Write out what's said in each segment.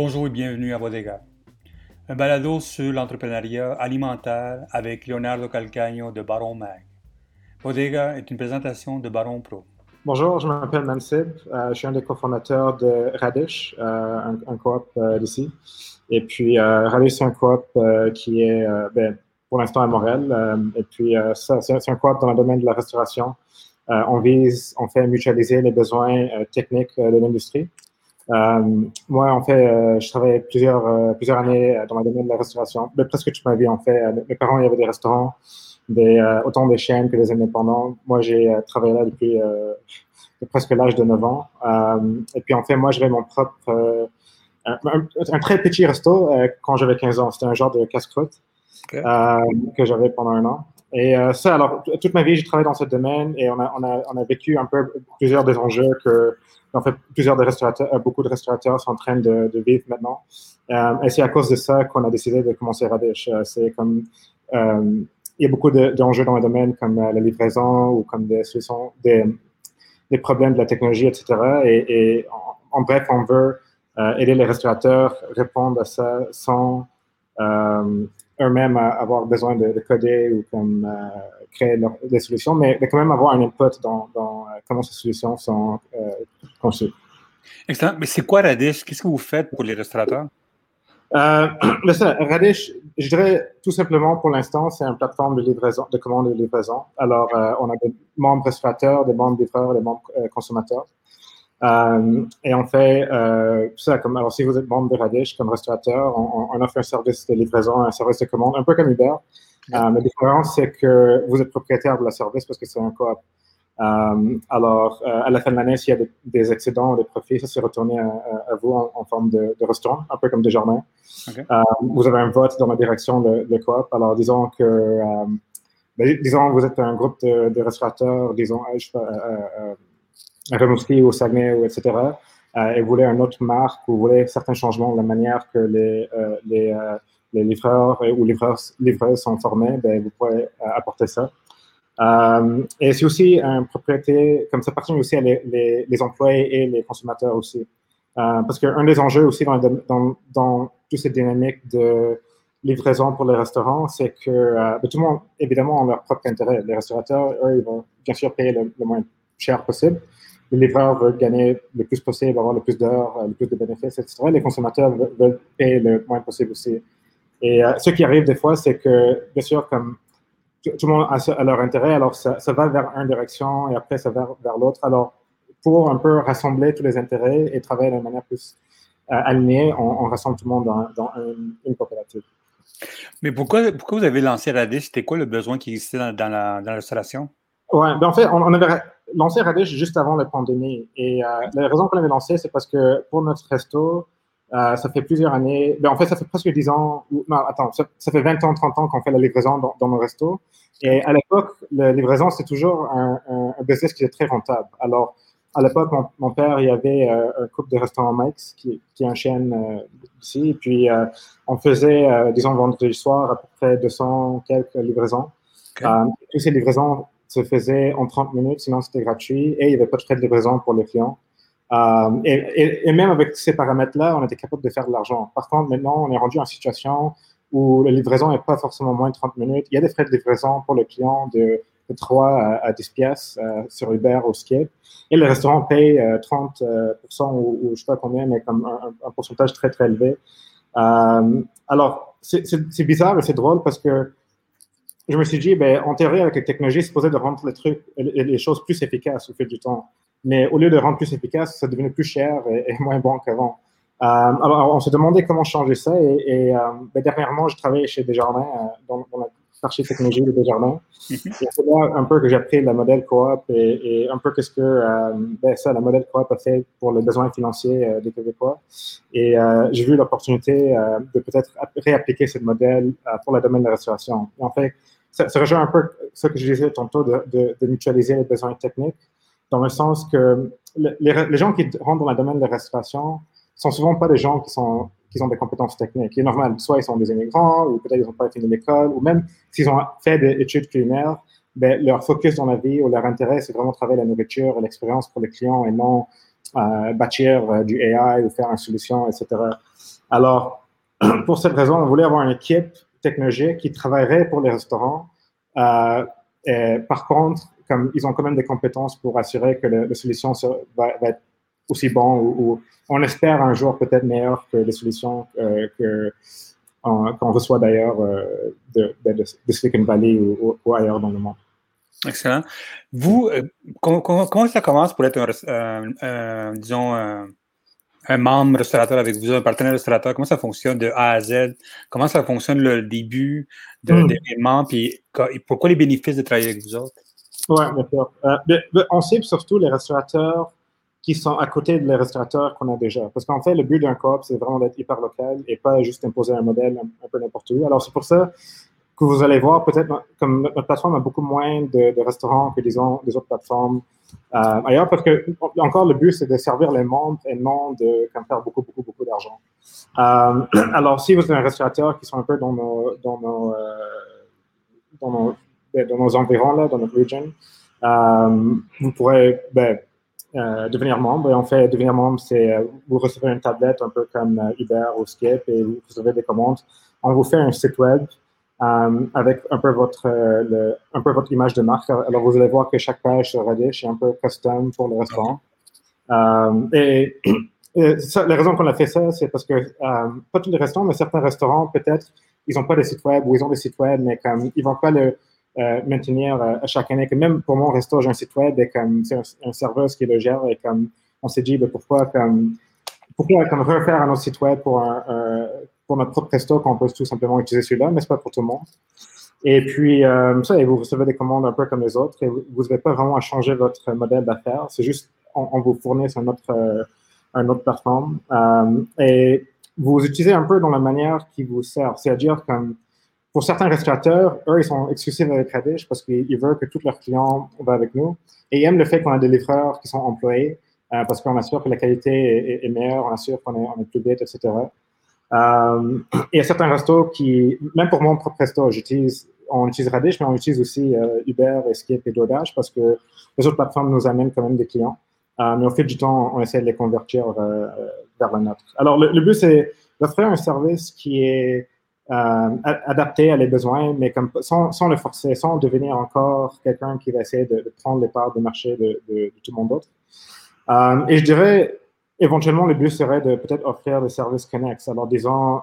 Bonjour et bienvenue à Bodega, un balado sur l'entrepreneuriat alimentaire avec Leonardo Calcagno de Baron Mag. Bodega est une présentation de Baron Pro. Bonjour, je m'appelle Mansib, euh, je suis un des cofondateurs de Radish, euh, un, coop euh, d'ici. Et puis, Radish, c'est un coop qui est ben, pour l'instant à Montréal. et puis, c'est un coop dans le domaine de la restauration. on vise, on fait mutualiser les besoins techniques de l'industrie. Euh, moi, en fait, euh, je travaillais plusieurs, euh, plusieurs années dans le domaine de la restauration, mais presque toute ma vie, en fait. Mes parents, il y avait des restaurants, des, autant des chaînes que des indépendants. Moi, j'ai travaillé là depuis presque l'âge de 9 ans. et puis, en fait, moi, j'avais mon propre, un, très petit resto quand j'avais 15 ans. C'était un genre de casse-croûte que j'avais pendant un an. Et ça, alors, toute ma vie, j'ai travaillé dans ce domaine et on a, on a, on a vécu un peu plusieurs des enjeux que en fait, plusieurs des restaurateurs, euh, beaucoup de restaurateurs sont en train de, vivre maintenant. Euh, et c'est à cause de ça qu'on a décidé de commencer Radish. Euh, c'est comme, il y a beaucoup d'enjeux dans le domaine comme la livraison ou comme des des, des problèmes de la technologie, etc. Et, en, bref, on veut aider les restaurateurs à répondre à ça sans eux-mêmes avoir besoin de, coder ou comme créer des solutions, mais, quand même avoir un input dans, dans comment ces solutions sont conçu. Excellent. Mais c'est quoi Radish? Qu'est-ce que vous faites pour les restaurateurs? Euh, Radish, je dirais tout simplement pour l'instant, c'est une plateforme de livraison, de commande de livraison. Alors, euh, on a des membres restaurateurs, des membres livreurs, des membres euh, consommateurs. Euh, et on fait euh, ça comme alors si vous êtes membre de Radish comme restaurateur, on, on, offre un service de livraison, un service de commande, un peu comme Uber. Euh, la différence, c'est que vous êtes propriétaire de la service parce que c'est un coop. Euh, alors, euh, à la fin de l'année, s'il y a des, excédents ou des profits, ça s'est retourné à, vous en, forme de, restaurant, un peu comme des jardins. Euh, vous avez un vote dans la direction de, de coop. Alors, disons que, ben, disons, vous êtes un groupe de, restaurateurs, disons, je sais pas, à Rimouski ou Saguenay, ou etc., et vous voulez une autre marque ou voulez certains changements de la manière que les, les, les livreurs ou livreuses sont formés, ben, vous pouvez apporter ça. Euh, et c'est aussi une propriété, comme ça appartient aussi à les, les, employés et les consommateurs aussi. Euh, parce qu'un des enjeux aussi dans, dans, dans toute cette dynamique de livraison pour les restaurants, c'est que euh, ben, tout le monde, évidemment, a leur propre intérêt. Les restaurateurs, eux, ils vont bien sûr payer le, moins cher possible. Les livreurs veulent gagner le plus possible, avoir le plus d'heures, le plus de bénéfices, etc. Les consommateurs veulent payer le moins possible aussi. Et ce qui arrive des fois, c'est que, bien sûr, comme tout le monde a, leur intérêt, alors ça, va vers une direction et après ça va vers, l'autre. Alors, pour un peu rassembler tous les intérêts et travailler de manière plus euh, alignée, on, rassemble tout le monde dans, une, coopérative. Mais pourquoi, pourquoi vous avez lancé Radish? C'était quoi le besoin qui existait dans, la, dans l'installation? Oui, ben en fait, on, avait lancé Radish juste avant la pandémie. Et euh, la raison qu'on avait lancé, c'est parce que pour notre resto, euh, ça fait plusieurs années. Ben, en fait, ça fait presque 10 ans. Non, attends, ça, fait 20 ans, 30 ans qu'on fait la livraison dans, dans nos restos. Et à l'époque, la livraison, c'est toujours un, un, business qui est très rentable. Alors, à l'époque, mon, père, il y avait euh, un couple de restaurants Mike's, qui, qui est une chaîne euh, ici. Et puis, on faisait, disons, vendredi soir, à peu près 200 quelques livraisons. toutes ces livraisons se faisaient en 30 minutes, sinon c'était gratuit. Et il n'y avait pas de frais de livraison pour les clients. Euh, et, même avec ces paramètres-là, on était capable de faire de l'argent. Par contre, maintenant, on est rendu en situation où la livraison n'est pas forcément moins de 30 minutes. Il y a des frais de livraison pour le client de, de 3 à, 10 pièces euh, sur Uber ou Skip. Et le restaurant paye 30% euh, ou, je sais pas combien, mais comme un, pourcentage très, très élevé. alors, c'est bizarre et c'est drôle parce que je me suis dit, ben, en théorie, avec la technologie, c'est supposé de rendre les trucs, les choses plus efficaces au fil du temps. Mais au lieu de rendre plus efficace, ça devenait plus cher et, moins bon qu'avant. Euh, alors, on s'est demandé comment changer ça. Et, et euh, ben, dernièrement, je travaillais chez Desjardins, euh, dans, dans, la partie technologie de Desjardins. Mhm. c'est là un peu que j'ai appris la modèle coop et, et un peu qu'est-ce que ben, ça, la modèle coop a fait pour les besoins financiers des Québécois. Et j'ai vu l'opportunité de peut-être réappliquer ce modèle pour le domaine de la restauration. Et en fait, ça, ça, rejoint un peu ce que je disais tantôt de, mutualiser les besoins techniques dans le sens que les, gens qui rentrent dans le domaine de la restauration sont souvent pas des gens qui, sont, qui ont des compétences techniques. C'est normal, soit ils sont des immigrants, ou peut-être ils n'ont pas fini l'école, ou même s'ils ont fait des études culinaires, ben, leur focus dans la vie ou leur intérêt, c'est vraiment travailler la nourriture et l'expérience pour les clients et non bâtir du AI ou faire une solution, etc. Alors, pour cette raison, on voulait avoir une équipe technologique qui travaillerait pour les restaurants. Et par contre, comme ils ont quand même des compétences pour assurer que la solution va, être aussi bonne ou, on espère un jour peut-être meilleure que les solutions euh, qu'on reçoit d'ailleurs euh, de, Silicon Valley ou, ailleurs dans le monde. Excellent. Vous, euh, comment, ça commence pour être un, disons, un membre restaurateur avec vous, un partenaire restaurateur, comment ça fonctionne de A à Z? Comment ça fonctionne le début de, hmm. d'événements? Puis pourquoi les bénéfices de travailler avec vous autres? Oui, d'accord. Euh, on sait surtout les restaurateurs qui sont à côté des restaurateurs qu'on a déjà. Parce qu'en fait, le but d'un coop, c'est vraiment d'être hyper local et pas juste imposer un modèle un peu n'importe où. Alors, c'est pour ça que vous allez voir, peut-être, comme notre plateforme a beaucoup moins de, restaurants que, disons, des autres plateformes euh, ailleurs, parce que, encore, le but, c'est de servir les membres et non de faire beaucoup, beaucoup, beaucoup d'argent. Euh, alors, si vous êtes un restaurateur qui sont un peu dans nos, dans nos, euh, dans nos, ben, dans environs, dans notre région, vous pourrez ben, devenir membre. Et en fait, devenir membre, c'est vous recevez une tablette un peu comme Uber ou Skip et vous recevez des commandes. On vous fait un site web euh, avec un peu votre euh, un peu votre image de marque. Alors vous allez voir que chaque page sur Radish est un peu custom pour le restaurant. Euh, et, la raison qu'on a fait ça, c'est parce que pas tous les restaurants, mais certains restaurants peut-être ils n'ont pas de site web ou ils ont des sites web, mais comme ils vont pas le maintenir à chaque année. Que même pour mon resto, j'ai un site web et c'est un, serveur qui le gère et comme on s'est dit ben, pourquoi comme pourquoi comme refaire un autre site web pour un pour notre propre resto qu'on peut tout simplement utiliser celui-là, mais ce pas pour tout le monde. Et puis, euh, ça, vous recevez des commandes un peu comme les autres, et vous n'avez pas vraiment à changer votre modèle d'affaires. C'est juste, on, vous fournit un autre, euh, un autre plateforme. Euh, et vous utilisez un peu dans la manière qui vous sert. C'est-à-dire, comme pour certains restaurateurs, eux, ils sont exclusifs avec Radish parce qu'ils veulent que tous leurs clients vont avec nous. Et ils aiment le fait qu'on a des livreurs qui sont employés parce qu'on assure que la qualité est, meilleure, on assure qu'on est, est plus vite, etc. Euh, il y a certains restos qui, même pour mon propre resto, j'utilise, on utilise Radish, mais on utilise aussi euh, Uber, Escape et DoorDash parce que les autres plateformes nous amènent quand même des clients. Euh, mais au fil du temps, on essaie de les convertir vers la nôtre. Alors, le, but, c'est d'offrir un service qui est adapté à les besoins, mais comme, sans, sans, le forcer, sans devenir encore quelqu'un qui va essayer de, prendre les parts du marché de, de, tout le monde d'autre. et je dirais, Éventuellement, le but serait de peut-être offrir des services connexes. Alors, disons,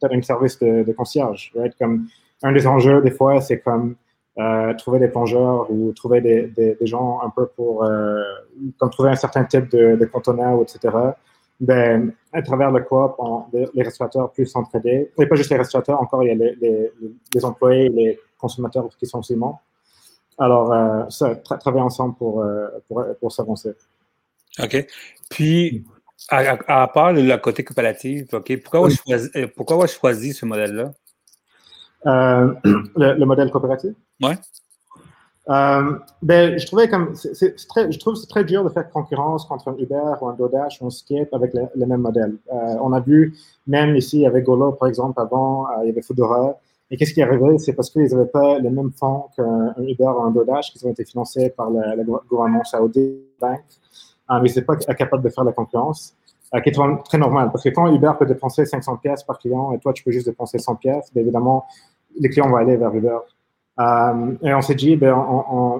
peut-être un service de, concierge. Comme un des enjeux, des fois, c'est comme euh, trouver des plongeurs ou trouver des, gens un peu pour, euh, comme trouver un certain type de, de conteneur, etc. Ben, à travers le coop, les restaurateurs puissent s'entraider. Et pas juste les restaurateurs, encore, il y a les, employés les consommateurs qui sont aussi Alors, euh, ça, travailler ensemble pour, pour, pour s'avancer. OK? Puis, à, part la côté coopérative, OK, pourquoi oui. choisi, euh, pourquoi choisi ce modèle-là? Euh, le, modèle coopératif? Oui. Euh, ben, je trouvais comme c'est, très, je trouve c'est très dur de faire concurrence contre un Uber ou un DoorDash ou un Skip avec le, même modèle. on a vu même ici avec Golo par exemple avant il y avait Foodora et qu'est-ce qui est arrivé? C'est parce qu'ils n'avaient pas les mêmes fonds qu'un Uber ou un DoorDash qui ont été financés par le, gouvernement saoudien mais mais c'est pas capable de faire la concurrence, euh, qui est très normal. Parce que quand Uber peut dépenser 500 pièces par client et toi, tu peux juste dépenser 100 pièces, évidemment, les clients vont aller vers Uber. Euh, et on s'est dit, ben,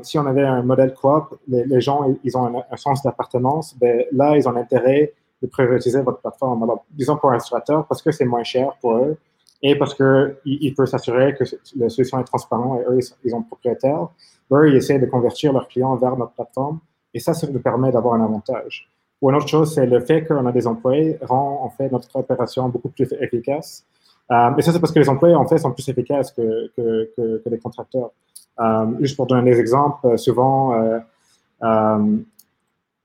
si on avait un modèle coop, les, gens, ils ont un, sens d'appartenance, ben, là, ils ont intérêt de prioriser votre plateforme. Alors, disons pour un restaurateur, parce que c'est moins cher pour eux et parce qu'ils il peuvent s'assurer que la solution est transparente et eux, ils, sont propriétaires, eux, ils essaient de convertir leurs clients vers notre plateforme. Et ça, ça nous permet d'avoir un avantage. Ou une autre chose, c'est le fait qu'on a des employés rend en fait notre opération beaucoup plus efficace. Euh, et ça, c'est parce que les employés, en fait, sont plus efficaces que, que, les contracteurs. Euh, juste pour donner des exemples, euh, souvent, euh,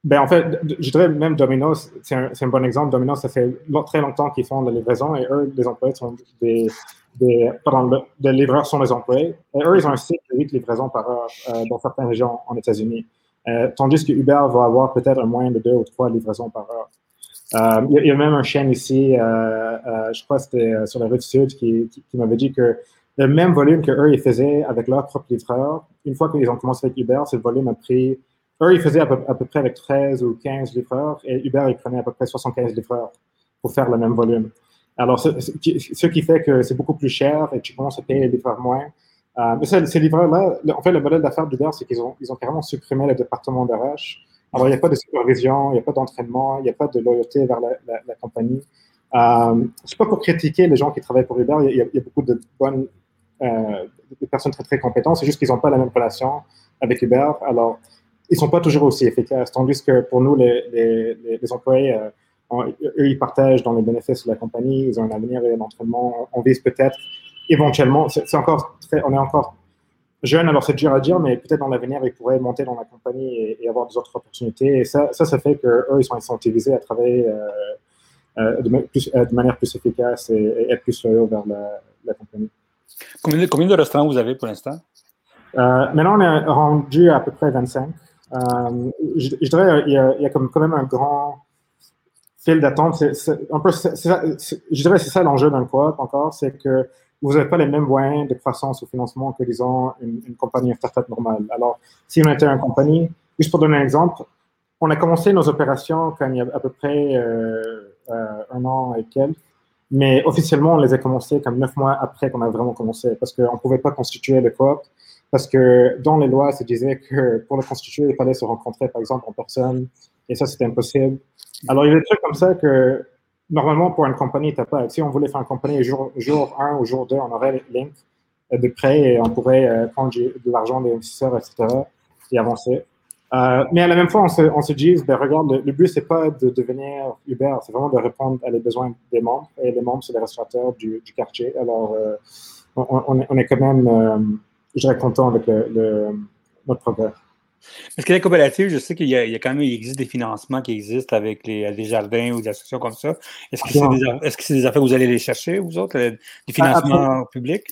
ben, en fait, je dirais même Domino's, c'est un, bon exemple. Domino's, ça fait très longtemps qu'ils font la livraison et eux, les employés sont des, des pardon, les livreurs sont les employés. Et eux, ils ont un cycle de 8 livraisons par heure dans certaines régions en États-Unis. Euh, tandis que Uber va avoir peut-être un moyen de deux ou trois livraisons par heure. Euh, il y, a même un chaîne ici, euh, je crois que c'était sur la rue sud, qui, m'avait dit que le même volume que eux ils faisaient avec leur propre livreur, une fois qu'ils ont commencé avec Uber, ce volume a pris eux, ils faisaient à peu, à peu, près avec 13 ou 15 livreurs et Uber, ils prenaient à peu près 75 livreurs pour faire le même volume. Alors, ce, ce qui fait que c'est beaucoup plus cher et tu commences à payer les livreurs moins. Euh, mais ces livreurs-là, en fait, le modèle d'affaires d'Uber, c'est qu'ils ont, carrément supprimé le département d'RH. Alors, il n'y a pas de supervision, il n'y a pas d'entraînement, il n'y a pas de loyauté vers la, la, la compagnie. Euh, c'est pas pour critiquer les gens qui travaillent pour Uber, il y a, beaucoup euh, de personnes très très compétentes, c'est juste qu'ils n'ont pas la même relation avec Uber. Alors, ils sont pas toujours aussi efficaces. Tandis que pour nous, les employés, euh, eux, ils partagent dans les bénéfices de la compagnie, ils ont un avenir et un entraînement. On vise peut-être éventuellement, c'est encore très, on est encore jeune, alors c'est dur à dire, mais peut-être dans l'avenir, ils pourraient monter dans la compagnie et, et, avoir des autres opportunités. Et ça, ça, ça fait qu'eux, ils sont incentivisés à travailler euh, euh, de, plus, euh, de, manière plus efficace et, et être plus loyaux vers la, la compagnie. Combien de, combien de, restaurants vous avez pour l'instant? Euh, maintenant, on est rendu à, à peu près 25. Euh, je, je, dirais il y, a, il y a comme quand même un grand fil d'attente. Un peu, je dirais c'est ça l'enjeu d'un coop encore, c'est que vous n'avez pas les mêmes moyens de croissance ou financement que, disons, une, une compagnie startup normale. Alors, si on était une compagnie, juste pour donner un exemple, on a commencé nos opérations quand il y a à peu près euh, euh, un an et quelques, mais officiellement, on les a commencées comme neuf mois après qu'on a vraiment commencé, parce qu'on ne pouvait pas constituer le coop, parce que dans les lois, ça disait que pour le constituer, il fallait se rencontrer, par exemple, en personne, et ça, c'était impossible. Alors, il y a des trucs comme ça que normalement, pour une compagnie, tu pas. Si on voulait faire une compagnie jour, jour 1 ou jour 2, on aurait Link de prêt et on pourrait euh, prendre de l'argent des investisseurs, etc. et avancer. Euh, mais à la même fois, on se, dit, ben, regarde, le, le but, c'est pas de devenir Uber, c'est vraiment de répondre à les besoins des membres. Et les membres, c'est les restaurateurs du, quartier. Alors, euh, on, est, quand même, euh, je dirais, content avec notre progrès. Parce que la coopérative, je sais qu'il y, y, a quand même il existe des financements qui existent avec les, des jardins ou des associations comme ça. Est-ce que c'est des, est -ce des affaires que vous allez les chercher, vous autres, des financements Après, publics?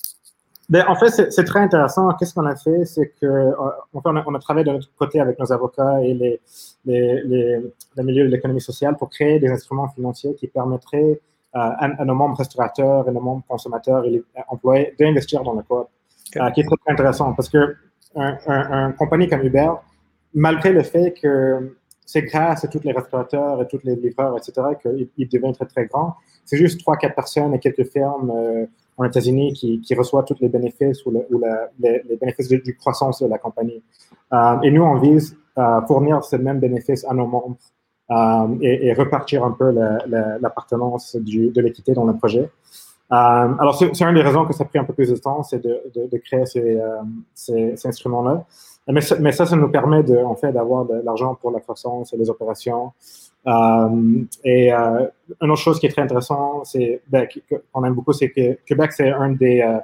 Ben, en fait, c'est très intéressant. Qu'est-ce qu'on a fait? C'est que euh, on, a, on, a, travaillé de notre côté avec nos avocats et les, les, les, les milieux de l'économie sociale pour créer des instruments financiers qui permettraient euh, à, à, nos membres restaurateurs et nos membres consommateurs et les employés d'investir dans le coop, okay. euh, qui est très, très, intéressant parce que un, compagnie comme Uber, malgré le fait que c'est grâce à tous les restaurateurs et tous les livreurs, etc., qu'il devient très, très grand, c'est juste trois, quatre personnes et quelques fermes euh, aux États-Unis qui, reçoivent tous les bénéfices ou, les, bénéfices du croissance de la compagnie. Euh, et nous, on vise à fournir ces mêmes bénéfices à nos membres euh, et, et, repartir un peu l'appartenance la, la, de l'équité dans le projet. Euh, alors, c'est une des raisons que ça a pris un peu plus de temps, c'est de, de, de, créer ces, euh, ces, ces instruments-là. Mais, ça, ça nous permet de, en fait d'avoir de l'argent pour la croissance et les opérations. Euh, et euh, une autre chose qui est très intéressante, c'est ben, qu'on aime beaucoup, c'est que Québec c'est un des euh,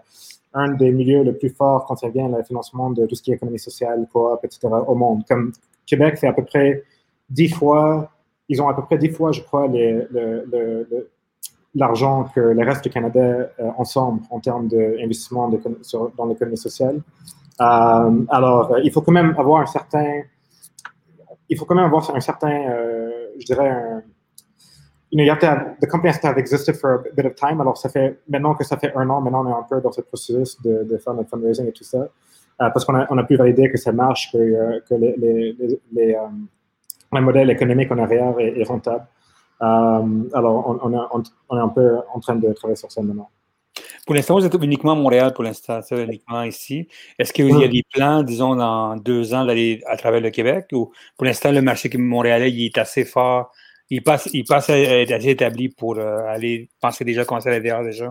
un des milieux les plus forts quand ça vient au financement de tout ce qui est économie sociale, coop, etc. au monde. Comme Québec fait à peu près dix fois, ils ont à peu près dix fois, je crois, les, le, le, l'argent que le reste du Canada euh, ensemble en termes d'investissement dans l'économie sociale. Euh, alors, il faut quand même avoir un certain, il faut quand même avoir un certain, euh, je dirais, un, you know, you have to the company has to have existed for a bit of time. Alors, ça fait, maintenant que ça fait un an, maintenant on est un peu dans ce processus de, faire notre fundraising et tout ça. Parce qu'on a, on a pu valider que ça marche, que, euh, que les, les, les, les le modèle économique en arrière est, est rentable. Alors, on, on, est, on, est un peu en train de travailler sur ça maintenant. Pour l'instant, vous êtes uniquement à Montréal, pour l'instant, c'est uniquement ici. Est-ce qu'il y a des plans, disons, dans deux ans, d'aller à travers le Québec ou pour l'instant, le marché montréalais, il est assez fort, il passe, il passe à être assez établi pour euh, aller penser déjà commencer à l'intérieur déjà?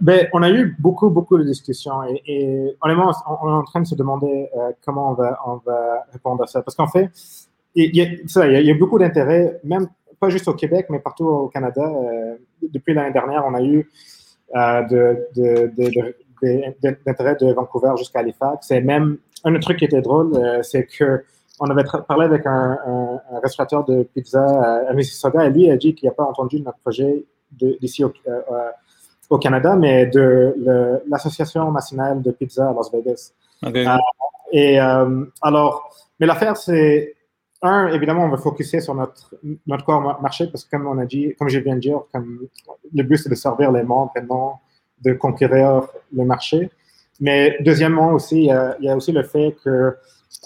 Ben, on a eu beaucoup, beaucoup de discussions et, et honnêtement, on, on, est en train de se demander euh, comment on va, on va répondre à ça. Parce qu'en fait, il y, a, ça, il y a beaucoup d'intérêt, même pas juste au Québec, mais partout au Canada. Euh, depuis l'année dernière, on a eu euh, d'intérêt de, de, de, Vancouver jusqu'à Halifax. Et même, un autre truc qui était drôle, euh, c'est que on avait parlé avec un, un, un, restaurateur de pizza à Mississauga et lui a dit qu'il n'a pas entendu notre projet d'ici au, au, Canada, mais de l'Association nationale de pizza à Las Vegas. Okay. Et alors, mais l'affaire, c'est un, évidemment, on va focuser sur notre, notre corps marché parce que comme on a dit, comme je viens de dire, le but c'est de servir les membres et de conquérir le marché. Mais deuxièmement aussi, il y a, aussi le fait que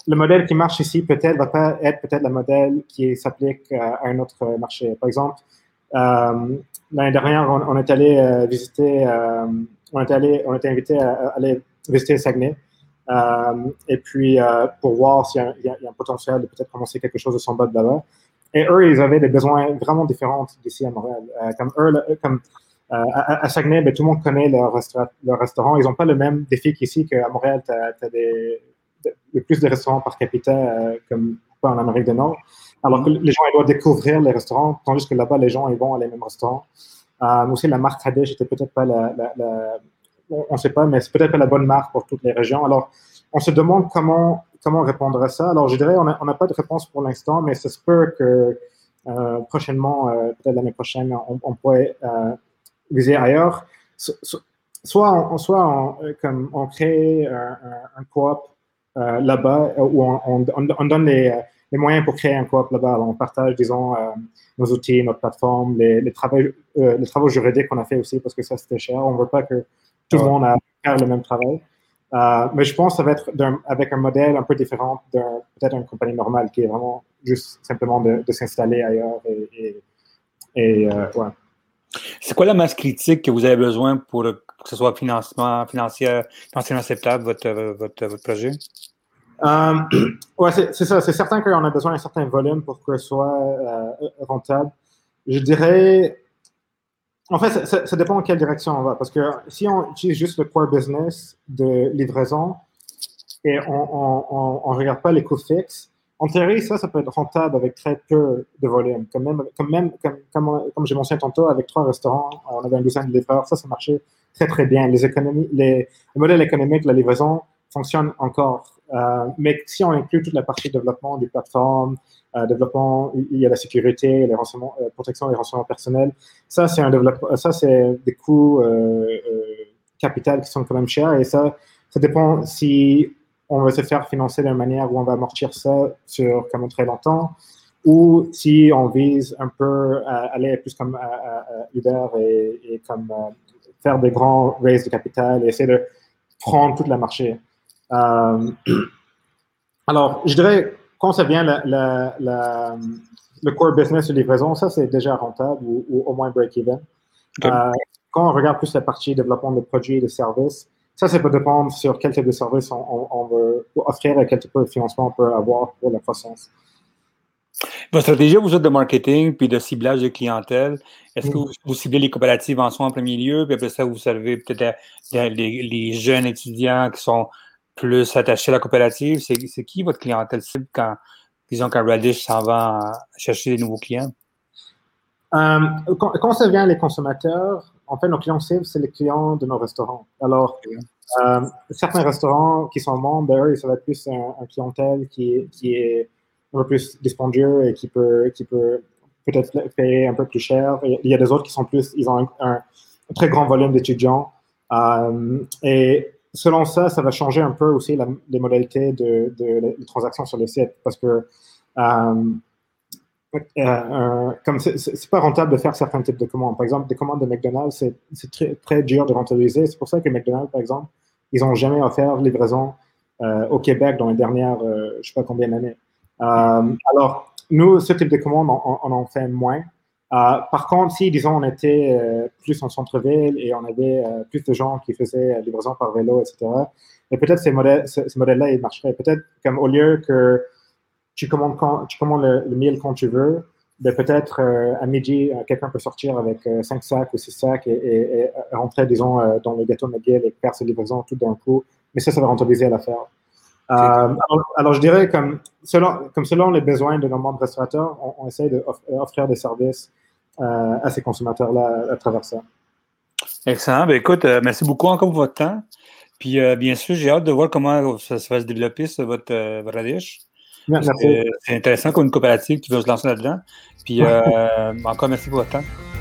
le modèle qui marche ici peut-être va pas être peut-être le modèle qui s'applique à un autre marché. Par exemple, euh, l'année dernière, on, est allé euh, visiter, euh, on est allé, on était invité à, aller visiter Saguenay. Et puis pour voir s'il y, a un potentiel de peut-être commencer quelque chose de semblable là-bas. Et eux, ils avaient des besoins vraiment différents d'ici à Montréal. comme eux, comme à, Saguenay, ben, tout le monde connaît leur, restaurant. Ils n'ont pas le même défi qu'ici, qu'à Montréal, tu as, le plus de restaurants par capita comme en Amérique du Nord. Alors que les gens ils doivent découvrir les restaurants, tandis que là-bas, les gens ils vont à les mêmes restaurants. Euh, aussi, la marque Hadej n'était peut-être pas la, on ne sait pas, mais c'est peut-être pas la bonne marque pour toutes les régions. Alors, on se demande comment, comment répondre à ça. Alors, je dirais, on n'a pas de réponse pour l'instant, mais ça se peut que euh, prochainement, euh, peut-être l'année prochaine, on, pourrait viser ailleurs. soit on, soit comme on crée un, coop là-bas où on, on donne les moyens pour créer un coop là-bas. On partage, disons, euh, nos outils, notre plateforme, les, travaux, euh, les travaux juridiques qu'on a fait aussi parce que ça, c'était cher. On ne veut pas que tout le monde a faire le même travail. Euh, mais je pense que ça va être avec un modèle un peu différent de peut-être une compagnie normale qui est vraiment juste simplement de, s'installer ailleurs. Et, et, ouais. C'est quoi la masse critique que vous avez besoin pour, que ce soit financement, financier, financièrement acceptable, votre, votre, votre projet? Euh, ouais, c'est ça. C'est certain qu'on a besoin d'un certain volume pour que ce soit euh, rentable. Je dirais. En fait, ça, dépend en quelle direction on va. Parce que si on utilise juste le core business de livraison et on ne regarde pas les coûts fixes, en théorie, ça, ça peut être rentable avec très peu de volume. Comme, même, comme, même, comme, j'ai mentionné tantôt, avec trois restaurants, on avait un douzaine de livreurs, ça, ça marchait très, très bien. Les économies, les, le modèle économique de la livraison fonctionne encore. Euh, mais si on inclut toute la partie développement des plateformes, euh, développement, il y a la sécurité, les renseignements, euh, protection des renseignements personnels. Ça, c'est un développement, ça, c'est des coûts capital qui sont quand même chers et ça, ça dépend si on veut se faire financer d'une manière où on va amortir ça sur comme très longtemps ou si on vise un peu à aller plus comme Uber et, et comme faire des grands raises de capital et essayer de prendre toute la marché. Euh, alors, je dirais, quand ça vient le core business de livraison, ça, c'est déjà rentable ou, au moins break-even. Euh, quand on regarde plus la partie développement de produits et de services, ça, ça peut dépendre sur quel type de service on, veut offrir et quel type de financement on peut avoir pour la croissance. Votre stratégie, vous êtes de marketing puis de ciblage de clientèle, est-ce que vous, ciblez les coopératives en soi en premier lieu, puis après ça, vous servez peut-être les, jeunes étudiants qui sont plus attaché à la coopérative? C'est qui votre clientèle cible quand, disons, quand Radish s'en va chercher des nouveaux clients? Euh, quand, ça vient les consommateurs, en fait, nos clients cibles, c'est les clients de nos restaurants. Alors, euh, certains restaurants qui sont membres, ça va être plus un, clientèle qui, qui, est un peu plus dispendieux et qui peut, qui peut peut-être payer un peu plus cher. Il y a des autres qui sont plus, ils ont un, très grand volume d'étudiants. Euh, et selon ça, ça va changer un peu aussi les modalités de, de, transactions sur le site parce que euh, euh, euh comme c'est pas rentable de faire certains types de commandes. Par exemple, des commandes de McDonald's, c'est très, très dur de rentabiliser. C'est pour ça que McDonald's, par exemple, ils n'ont jamais offert livraison euh, au Québec dans les dernières, je ne sais pas combien d'années. alors, nous, ce type de commandes, on en fait moins. Euh, par contre, si, disons, on était euh, plus en centre-ville et on avait euh, plus de gens qui faisaient livraison par vélo, etc., et peut-être ces modèles, ce, modèle-là, il marcherait. Peut-être comme au lieu que tu commandes, le, le quand tu veux, ben peut-être à midi, quelqu'un peut sortir avec cinq sacs ou six sacs et, rentrer, disons, dans le gâteau McGill et faire ses livraisons tout d'un coup. Mais ça, ça va rentabiliser l'affaire. Euh, alors, je dirais comme selon, comme selon les besoins de nos membres restaurateurs, on, on essaie d'offrir des services euh, à ces consommateurs-là à, travers ça. Excellent. Ben, écoute, euh, merci beaucoup encore pour votre temps. Puis, bien sûr, j'ai hâte de voir comment ça, va se développer, sur votre, votre C'est intéressant comme une coopérative qui veut se lancer là-dedans. Puis, encore merci pour votre temps.